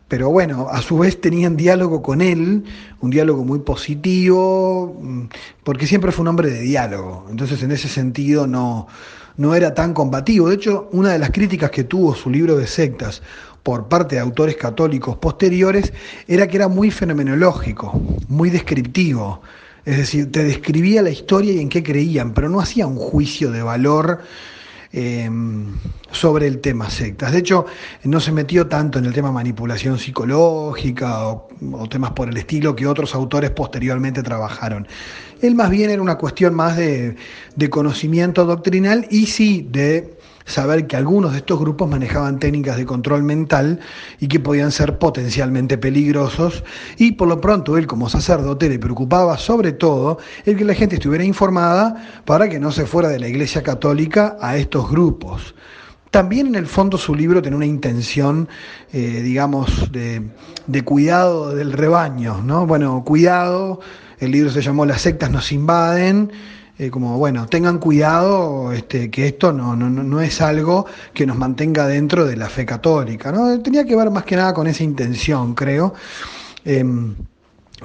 pero bueno, a su vez tenían diálogo con él, un diálogo muy positivo, mm, porque siempre fue un hombre de diálogo. Entonces, en ese sentido, no, no era tan combativo. De hecho, una de las críticas que tuvo su libro de sectas por parte de autores católicos posteriores era que era muy fenomenológico, muy descriptivo. Es decir, te describía la historia y en qué creían, pero no hacía un juicio de valor Em, sobre el tema sectas. De hecho, no se metió tanto en el tema manipulación psicológica o, temas por el estilo que otros autores posteriormente trabajaron. Él más bien era una cuestión más de, de conocimiento doctrinal y sí de saber que algunos de estos grupos manejaban técnicas de control mental y que podían ser potencialmente peligrosos y por lo pronto él como sacerdote le preocupaba sobre todo el que la gente estuviera informada para que no se fuera de la Iglesia Católica a estos grupos. También en el fondo su libro tiene una intención, eh, digamos, de, de, cuidado del rebaño, ¿no? Bueno, cuidado, el libro se llamó Las sectas nos invaden, eh, como, bueno, tengan cuidado este, que esto no, no, no, es algo que nos mantenga dentro de la fe católica. ¿no? Tenía que ver más que nada con esa intención, creo. Em,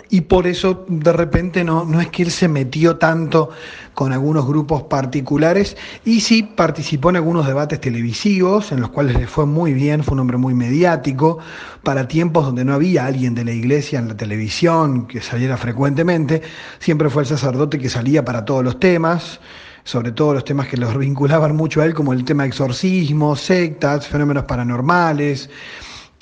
y por eso de repente no, no es que él se metió tanto con algunos grupos particulares y sí participó en algunos debates televisivos en los cuales le fue muy bien, fue un hombre muy mediático, para tiempos donde no había alguien de la iglesia en la televisión que saliera frecuentemente, siempre fue el sacerdote que salía para todos los temas sobre todo los temas que los vinculaban mucho a él, como el tema de exorcismo, sectas, fenómenos paranormales,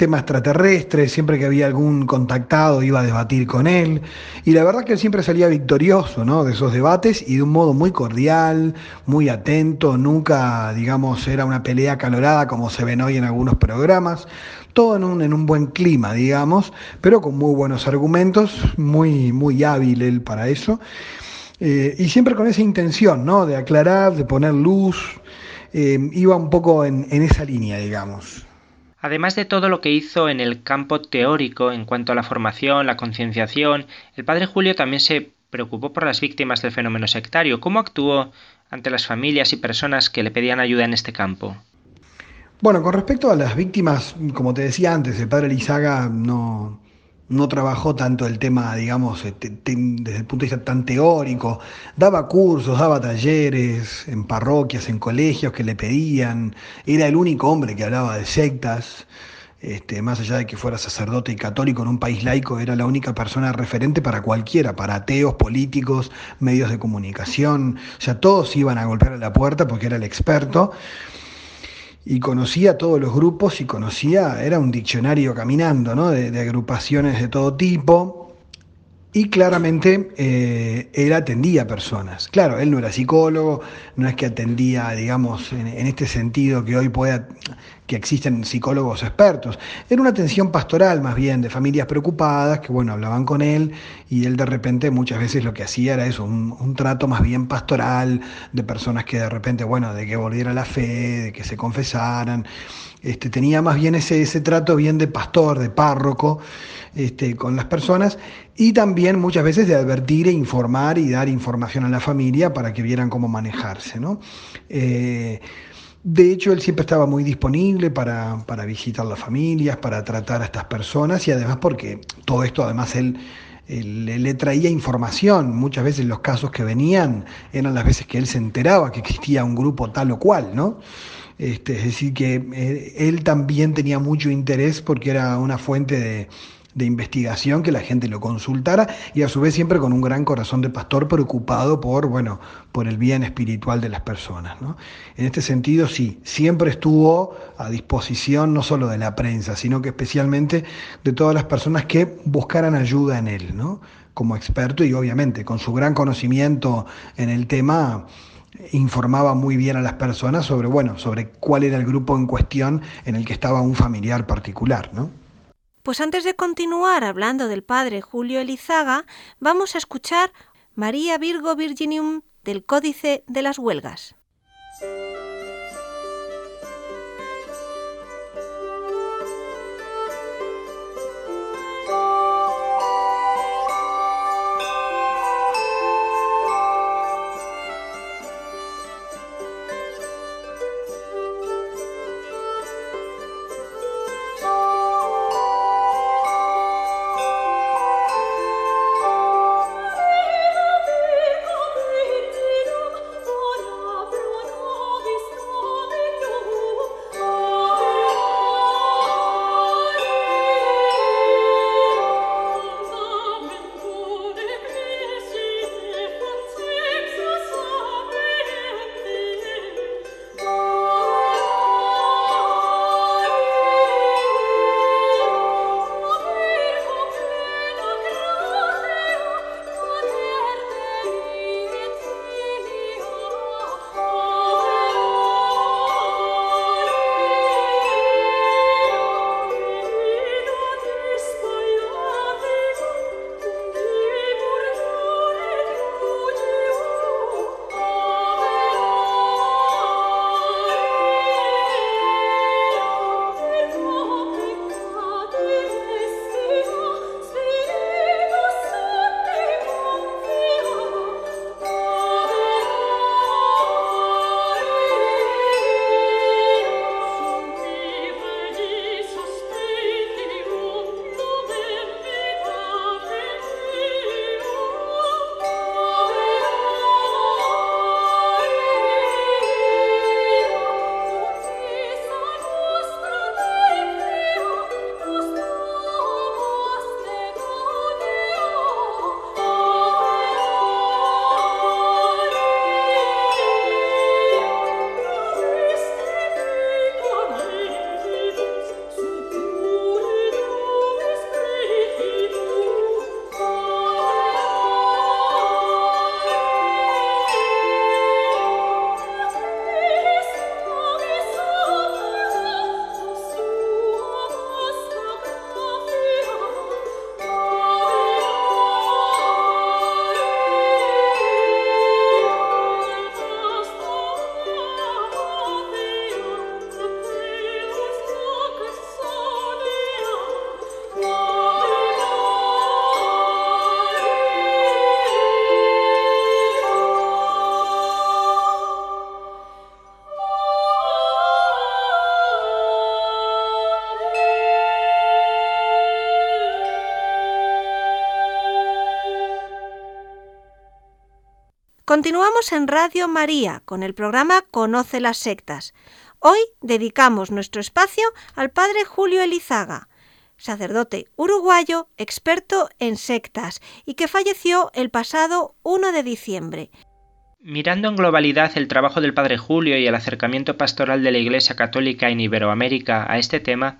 tema extraterrestre, siempre que había algún contactado iba a debatir con él, y la verdad que él siempre salía victorioso ¿no? de esos debates y de un modo muy cordial, muy atento, nunca, digamos, era una pelea calorada como se ven hoy en algunos programas, todo en un, en un buen clima, digamos, pero con muy buenos argumentos, muy, muy hábil él para eso, eh, y siempre con esa intención, ¿no? De aclarar, de poner luz, eh, iba un poco en, en esa línea, digamos. Además de todo lo que hizo en el campo teórico en cuanto a la formación, la concienciación, el padre Julio también se preocupó por las víctimas del fenómeno sectario. ¿Cómo actuó ante las familias y personas que le pedían ayuda en este campo? Bueno, con respecto a las víctimas, como te decía antes, el padre Lizaga no, no trabajó tanto el tema, digamos, este, desde el punto de vista tan teórico, daba cursos, daba talleres en parroquias, en colegios que le pedían, era el único hombre que hablaba de sectas, este, más allá de que fuera sacerdote y católico en un país laico, era la única persona referente para cualquiera, para ateos, políticos, medios de comunicación, o sea, todos iban a golpear a la puerta porque era el experto y conocía todos los grupos y conocía, era un diccionario caminando, ¿no? de, de agrupaciones de todo tipo y claramente eh, él atendía personas. Claro, él no era psicólogo, no es que atendía, digamos, en, este sentido que hoy pueda, que existen psicólogos expertos. Era una atención pastoral más bien, de familias preocupadas, que bueno, hablaban con él y él de repente muchas veces lo que hacía era eso, un, trato más bien pastoral, de personas que de repente, bueno, de que volviera la fe, de que se confesaran. Este, tenía más bien ese, ese trato bien de pastor, de párroco. Este, con las personas y también muchas veces de advertir e informar y dar información a la familia para que vieran cómo manejarse. ¿no? Eh, de hecho, él siempre estaba muy disponible para, para, visitar las familias, para tratar a estas personas y además porque todo esto, además, él, le traía información. Muchas veces los casos que venían eran las veces que él se enteraba que existía un grupo tal o cual, ¿no? Este, es decir, que eh, él también tenía mucho interés porque era una fuente de, de investigación, que la gente lo consultara y a su vez siempre con un gran corazón de pastor preocupado por, bueno, por el bien espiritual de las personas. ¿no? En este sentido, sí, siempre estuvo a disposición no solo de la prensa, sino que especialmente de todas las personas que buscaran ayuda en él, ¿no? como experto y obviamente con su gran conocimiento en el tema informaba muy bien a las personas sobre, bueno, sobre cuál era el grupo en cuestión en el que estaba un familiar particular, ¿no? Pues antes de continuar hablando del padre Julio Elizaga, vamos a escuchar María Virgo Virginium del Códice de las Huelgas. Continuamos en Radio María con el programa Conoce las sectas. Hoy dedicamos nuestro espacio al padre Julio Elizaga, sacerdote uruguayo experto en sectas y que falleció el pasado 1 de diciembre. Mirando en globalidad el trabajo del Padre Julio y el acercamiento pastoral de la Iglesia Católica en Iberoamérica a este tema,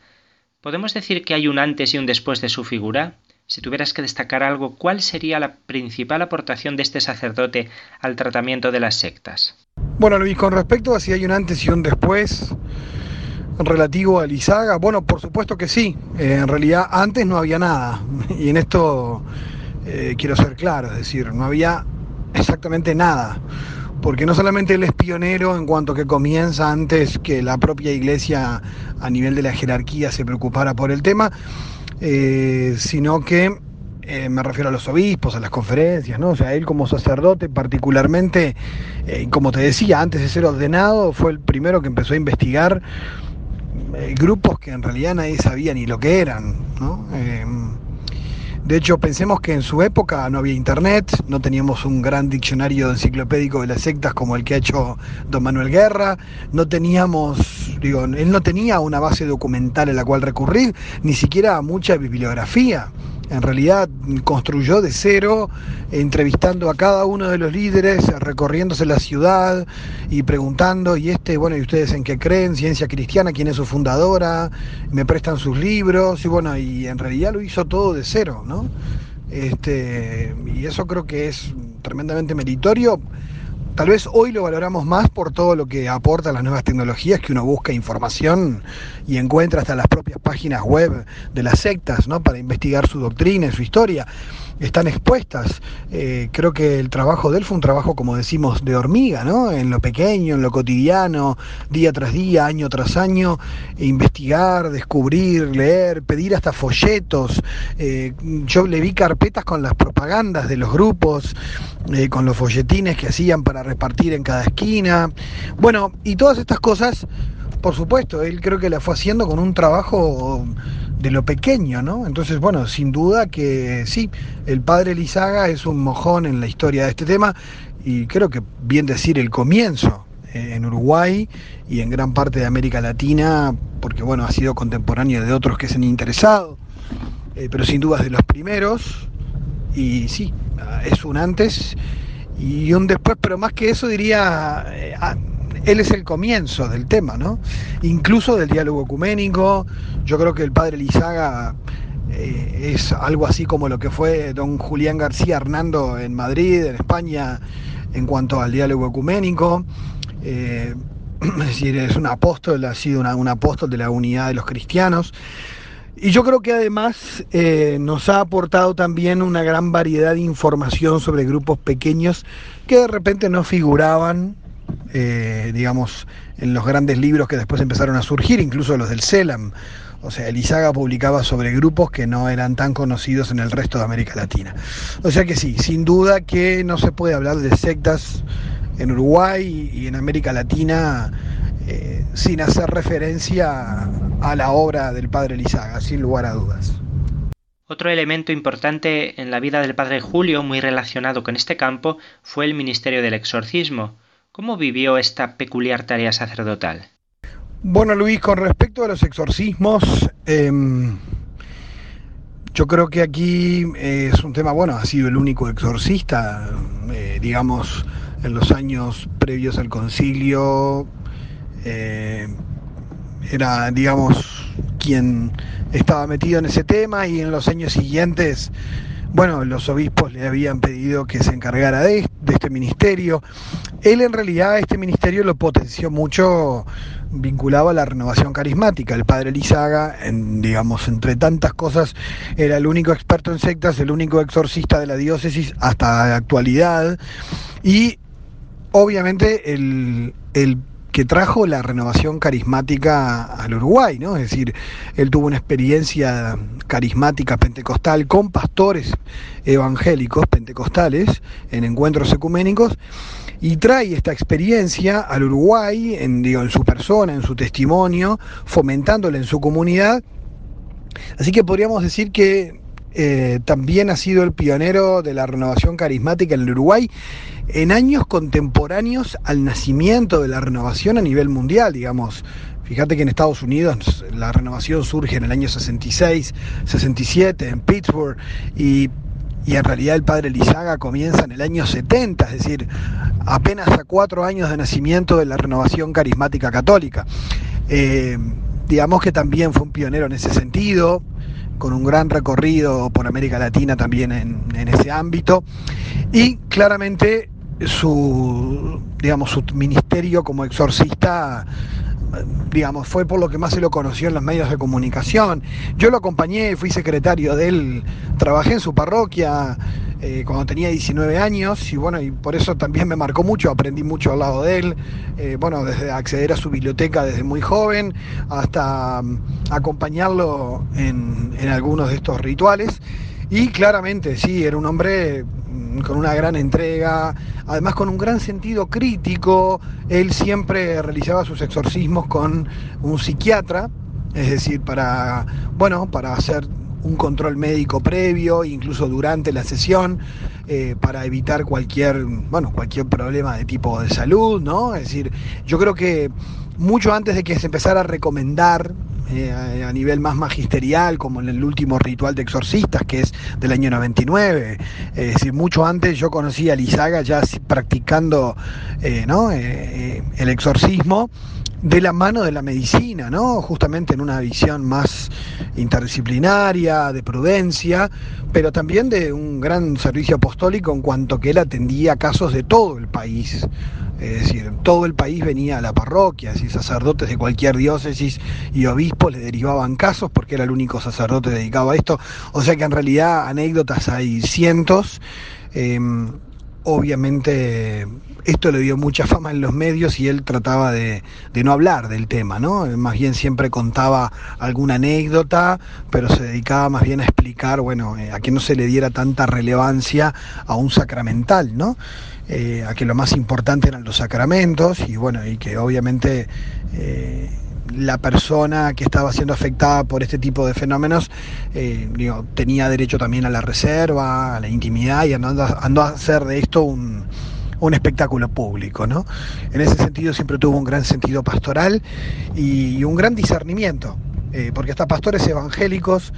¿podemos decir que hay un antes y un después de su figura? Si tuvieras que destacar algo, ¿cuál sería la principal aportación de este sacerdote al tratamiento de las sectas? Bueno, Luis, con respecto a si hay un antes y un después relativo a Lizaga, bueno, por supuesto que sí. Eh, en realidad antes no había nada. Y en esto eh, quiero ser claro, es decir, no había exactamente nada. Porque no solamente él es pionero en cuanto que comienza antes que la propia iglesia a nivel de la jerarquía se preocupara por el tema, eh, sino que eh, me refiero a los obispos, a las conferencias, ¿no? O sea, él como sacerdote particularmente, eh, como te decía, antes de ser ordenado, fue el primero que empezó a investigar grupos que en realidad nadie sabía ni lo que eran, ¿no? De hecho, pensemos que en su época no había internet, no teníamos un gran diccionario enciclopédico de las sectas como el que ha hecho don Manuel Guerra, no teníamos, digo, él no tenía una base documental en la cual recurrir, ni siquiera mucha bibliografía en realidad construyó de cero, entrevistando a cada uno de los líderes, recorriéndose la ciudad y preguntando, y este, bueno, ¿y ustedes en qué creen? Ciencia Cristiana, ¿quién es su fundadora? ¿Me prestan sus libros? Y bueno, y en realidad lo hizo todo de cero, ¿no? Este, y eso creo que es tremendamente meritorio Tal vez hoy lo valoramos más por todo lo que aportan las nuevas tecnologías, que uno busca información y encuentra hasta las propias páginas web de las sectas, ¿no? Para investigar su doctrina y su historia están expuestas. Eh, creo que el trabajo de él fue un trabajo, como decimos, de hormiga, ¿no? En lo pequeño, en lo cotidiano, día tras día, año tras año, investigar, descubrir, leer, pedir hasta folletos. Eh, yo le vi carpetas con las propagandas de los grupos, eh, con los folletines que hacían para repartir en cada esquina. Bueno, y todas estas cosas, por supuesto, él creo que la fue haciendo con un trabajo de lo pequeño, ¿no? Entonces, bueno, sin duda que sí, el padre Lizaga es un mojón en la historia de este tema y creo que bien decir el comienzo eh, en Uruguay y en gran parte de América Latina, porque bueno, ha sido contemporáneo de otros que se han interesado, eh, pero sin duda es de los primeros y sí, es un antes y un después, pero más que eso diría, eh, él es el comienzo del tema, ¿no? Incluso del diálogo ecuménico. Yo creo que el padre Lizaga eh, es algo así como lo que fue don Julián García Hernando en Madrid, en España, en cuanto al diálogo ecuménico. Eh, es decir, es un apóstol, ha sido un apóstol de la unidad de los cristianos. Y yo creo que además eh, nos ha aportado también una gran variedad de información sobre grupos pequeños que de repente no figuraban eh, digamos, en los grandes libros que después empezaron a surgir, incluso los del CELAM. O sea, Elizaga publicaba sobre grupos que no eran tan conocidos en el resto de América Latina. O sea que sí, sin duda que no se puede hablar de sectas en Uruguay y en América Latina eh, sin hacer referencia a la obra del padre Elizaga, sin lugar a dudas. Otro elemento importante en la vida del padre Julio, muy relacionado con este campo, fue el ministerio del exorcismo. ¿Cómo vivió esta peculiar tarea sacerdotal? Bueno, Luis, con respecto a los exorcismos, em, yo creo que aquí eh, es un tema, bueno, ha sido el único exorcista, eh, digamos, en los años previos al concilio, eh, era, digamos, quien estaba metido en ese tema y en los años siguientes bueno, los obispos le habían pedido que se encargara de, este ministerio. Él en realidad este ministerio lo potenció mucho vinculado a la renovación carismática. El padre Lizaga, en, digamos, entre tantas cosas, era el único experto en sectas, el único exorcista de la diócesis hasta la actualidad. Y obviamente el, el que trajo la renovación carismática al Uruguay, ¿no? Es decir, él tuvo una experiencia carismática pentecostal con pastores evangélicos pentecostales en encuentros ecuménicos y trae esta experiencia al Uruguay en, digo, en su persona, en su testimonio, fomentándola en su comunidad. Así que podríamos decir que eh, también ha sido el pionero de la renovación carismática en el Uruguay en años contemporáneos al nacimiento de la renovación a nivel mundial, digamos. Fíjate que en Estados Unidos la renovación surge en el año 66, 67, en Pittsburgh, y, en realidad el padre Lizaga comienza en el año 70, es decir, apenas a cuatro años de nacimiento de la renovación carismática católica. Eh, digamos que también fue un pionero en ese sentido, con un gran recorrido por América Latina también en, ese ámbito. Y claramente su, digamos, su ministerio como exorcista digamos, fue por lo que más se lo conoció en los medios de comunicación. Yo lo acompañé, fui secretario de él, trabajé en su parroquia eh, cuando tenía 19 años y bueno, y por eso también me marcó mucho, aprendí mucho al lado de él, eh, bueno, desde acceder a su biblioteca desde muy joven hasta mm, acompañarlo en, en algunos de estos rituales. Y claramente, sí, era un hombre mm, con una gran entrega, además con un gran sentido crítico. Él siempre realizaba sus exorcismos con un psiquiatra, es decir, para, bueno, para hacer un control médico previo, incluso durante la sesión, eh, para evitar cualquier, bueno, cualquier problema de tipo de salud, ¿no? Es decir, yo creo que mucho antes de que se empezara a recomendar eh, a nivel más magisterial, como en el último ritual de exorcistas, que es del año 99. Es decir, mucho antes yo conocí a Lizaga ya practicando eh, eh, el exorcismo de la mano de la medicina, ¿no? Justamente en una visión más interdisciplinaria, de prudencia, pero también de un gran servicio apostólico en cuanto que él atendía casos de todo el país. Es decir, todo el país venía a la parroquia, y sacerdotes de cualquier diócesis y obispos le derivaban casos porque era el único sacerdote dedicado a esto. O sea que en realidad anécdotas hay cientos. Em, obviamente esto le dio mucha fama en los medios y él trataba de, no hablar del tema, ¿no? Más bien siempre contaba alguna anécdota, pero se dedicaba más bien a explicar, bueno, eh, a que no se le diera tanta relevancia a un sacramental, ¿no? Eh, a que lo más importante eran los sacramentos y bueno, y que obviamente eh, la persona que estaba siendo afectada por este tipo de fenómenos eh, tenía derecho también a la reserva, a la intimidad y andó, a hacer de esto un, un espectáculo público. ¿no? En ese sentido siempre tuvo un gran sentido pastoral y un gran discernimiento. Eh, porque hasta pastores evangélicos,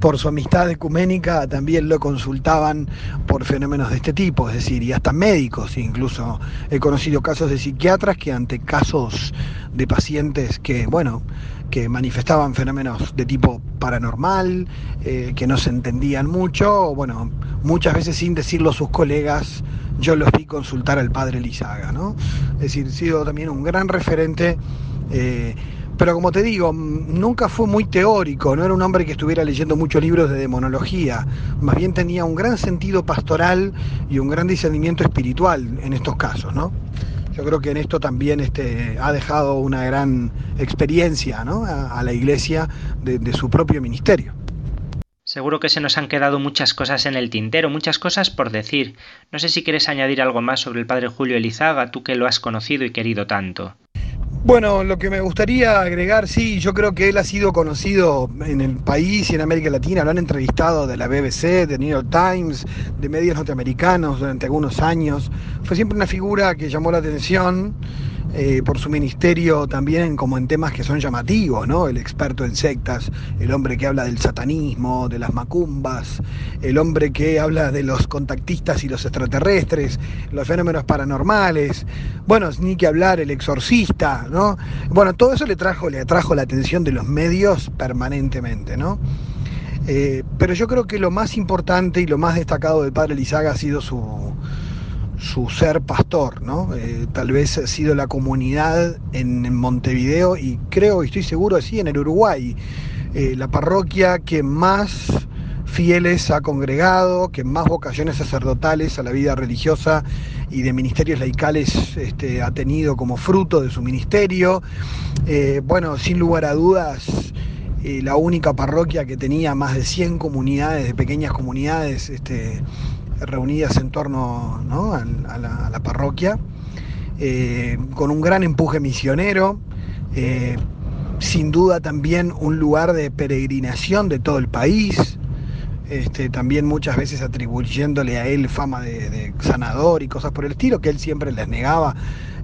por su amistad ecuménica, también lo consultaban por fenómenos de este tipo, es decir, y hasta médicos, incluso he conocido casos de psiquiatras que ante casos de pacientes que, bueno, que manifestaban fenómenos de tipo paranormal, eh, que no se entendían mucho, bueno, muchas veces sin decirlo a sus colegas, yo los vi consultar al padre Lizaga, ¿no? Es decir, sido también un gran referente. Eh, pero como te digo, nunca fue muy teórico, no era un hombre que estuviera leyendo muchos libros de demonología, más bien tenía un gran sentido pastoral y un gran discernimiento espiritual en estos casos, ¿no? Yo creo que en esto también este, ha dejado una gran experiencia ¿no? a, la iglesia de, de su propio ministerio. Seguro que se nos han quedado muchas cosas en el tintero, muchas cosas por decir. No sé si quieres añadir algo más sobre el padre Julio Elizaga, tú que lo has conocido y querido tanto. Bueno, lo que me gustaría agregar, sí, yo creo que él ha sido conocido en el país y en América Latina, lo han entrevistado de la BBC, de New York Times, de medios norteamericanos durante algunos años. Fue siempre una figura que llamó la atención eh, por su ministerio también como en temas que son llamativos, ¿no? El experto en sectas, el hombre que habla del satanismo, de las macumbas, el hombre que habla de los contactistas y los extraterrestres, los fenómenos paranormales, bueno, ni que hablar el exorcista, ¿no? Bueno, todo eso le trajo, le atrajo la atención de los medios permanentemente, ¿no? Eh, pero yo creo que lo más importante y lo más destacado del padre Lizaga ha sido su, su ser pastor, ¿no? Eh, tal vez ha sido la comunidad en, Montevideo y creo y estoy seguro sí en el Uruguay, eh, la parroquia que más fieles ha congregado, que más vocaciones sacerdotales a la vida religiosa y de ministerios laicales este, ha tenido como fruto de su ministerio. Eh, bueno, sin lugar a dudas, la única parroquia que tenía más de 100 comunidades, de pequeñas comunidades, este, reunidas en torno a, la, parroquia, eh, con un gran empuje misionero, eh, sin duda también un lugar de peregrinación de todo el país. este, también muchas veces atribuyéndole a él fama de, sanador y cosas por el estilo, que él siempre les negaba,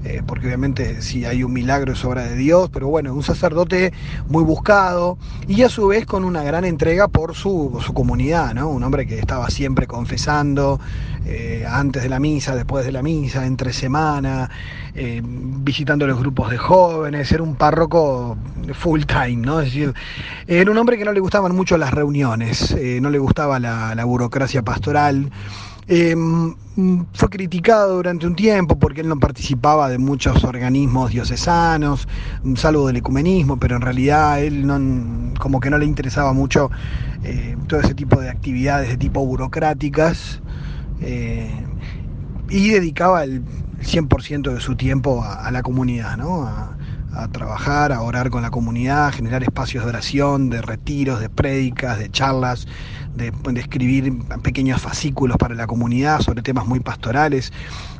eh, porque obviamente si hay un milagro es obra de Dios, pero bueno, un sacerdote muy buscado y a su vez con una gran entrega por su, comunidad, ¿no? Un hombre que estaba siempre confesando eh, antes de la misa, después de la misa, entre semana, eh, visitando los grupos de jóvenes, era un párroco full time, ¿no? Es decir, era un hombre que no le gustaban mucho las reuniones, no le gustaba la, burocracia pastoral. Em, fue criticado durante un tiempo porque él no participaba de muchos organismos diocesanos, salvo del ecumenismo, pero en realidad él no, como que no le interesaba mucho eh, todo ese tipo de actividades de tipo burocráticas eh, y dedicaba el 100% de su tiempo a, la comunidad, ¿no? a, a trabajar, a orar con la comunidad, a generar espacios de oración, de retiros, de prédicas, de charlas, de, escribir pequeños fascículos para la comunidad sobre temas muy pastorales.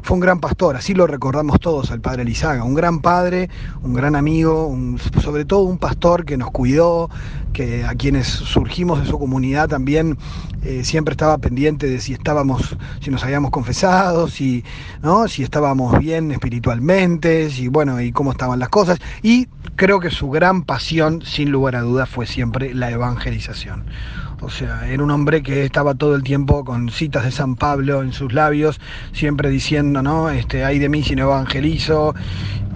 Fue un gran pastor, así lo recordamos todos al padre Lizaga, un gran padre, un gran amigo, sobre todo un pastor que nos cuidó, que a quienes surgimos de su comunidad también eh, siempre estaba pendiente de si estábamos, si nos habíamos confesado, si, ¿no? si estábamos bien espiritualmente, si bueno, y cómo estaban las cosas. Y creo que su gran pasión, sin lugar a dudas, fue siempre la evangelización. O sea, era un hombre que estaba todo el tiempo con citas de San Pablo en sus labios, siempre diciendo, ¿no? Este, ay de mí si no evangelizo,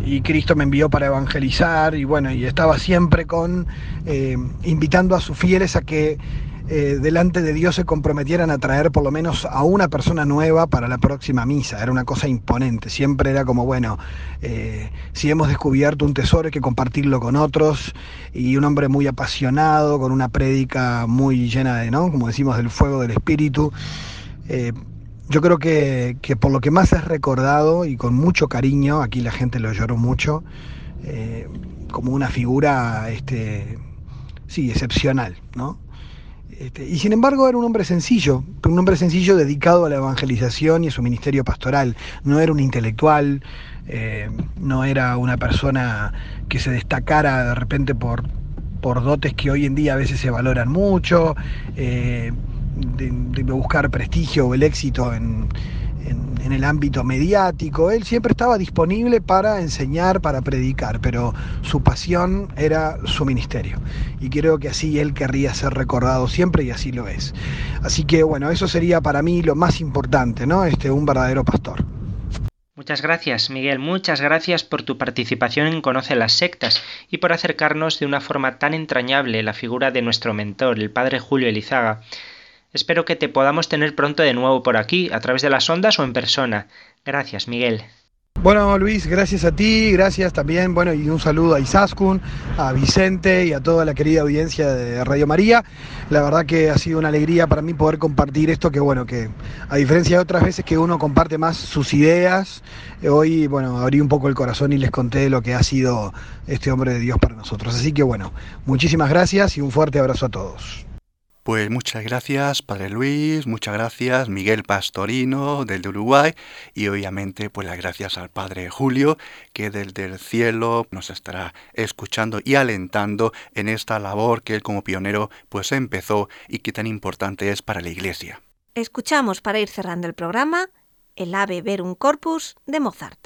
y Cristo me envió para evangelizar, y bueno, y estaba siempre con, eh, invitando a sus fieles a que eh, delante de Dios se comprometieran a traer por lo menos a una persona nueva para la próxima misa. Era una cosa imponente. Siempre era como, bueno, eh, si hemos descubierto un tesoro hay que compartirlo con otros. Y un hombre muy apasionado, con una prédica muy llena de, ¿no? Como decimos, del fuego del espíritu. Eh, yo creo que, que, por lo que más es recordado y con mucho cariño, aquí la gente lo lloró mucho, como una figura, este, sí, excepcional, ¿no? Este, y sin embargo era un hombre sencillo, un hombre sencillo dedicado a la evangelización y a su ministerio pastoral. No era un intelectual, eh, no era una persona que se destacara de repente por, por dotes que hoy en día a veces se valoran mucho, eh, de, buscar prestigio o el éxito en, en, el ámbito mediático. Él siempre estaba disponible para enseñar, para predicar, pero su pasión era su ministerio. Y creo que así él querría ser recordado siempre y así lo es. Así que bueno, eso sería para mí lo más importante, ¿no? Este, un verdadero pastor. Muchas gracias, Miguel. Muchas gracias por tu participación en Conoce las Sectas y por acercarnos de una forma tan entrañable la figura de nuestro mentor, el padre Julio Elizaga. Espero que te podamos tener pronto de nuevo por aquí, a través de las ondas o en persona. Gracias, Miguel. Bueno, Luis, gracias a ti, gracias también, bueno, y un saludo a Isaskun, a Vicente y a toda la querida audiencia de Radio María. La verdad que ha sido una alegría para mí poder compartir esto, que bueno, que a diferencia de otras veces que uno comparte más sus ideas, hoy, bueno, abrí un poco el corazón y les conté lo que ha sido este hombre de Dios para nosotros. Así que bueno, muchísimas gracias y un fuerte abrazo a todos. Pues muchas gracias, Padre Luis, muchas gracias, Miguel Pastorino, del Uruguay, y obviamente pues las gracias al Padre Julio, que desde el cielo nos estará escuchando y alentando en esta labor que él como pionero pues empezó y que tan importante es para la Iglesia. Escuchamos para ir cerrando el programa el Ave Verum Corpus de Mozart.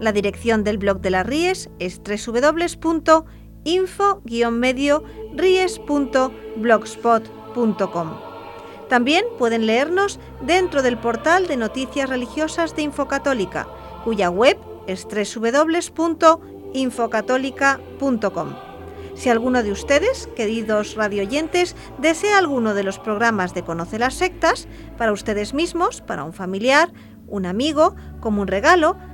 La dirección del blog de las Ries es www.info-medio-ries.blogspot.com. También pueden leernos dentro del portal de noticias religiosas de Infocatólica, cuya web es www.infocatólica.com. Si alguno de ustedes, queridos radioyentes, desea alguno de los programas de Conoce las Sectas, para ustedes mismos, para un familiar, un amigo, como un regalo,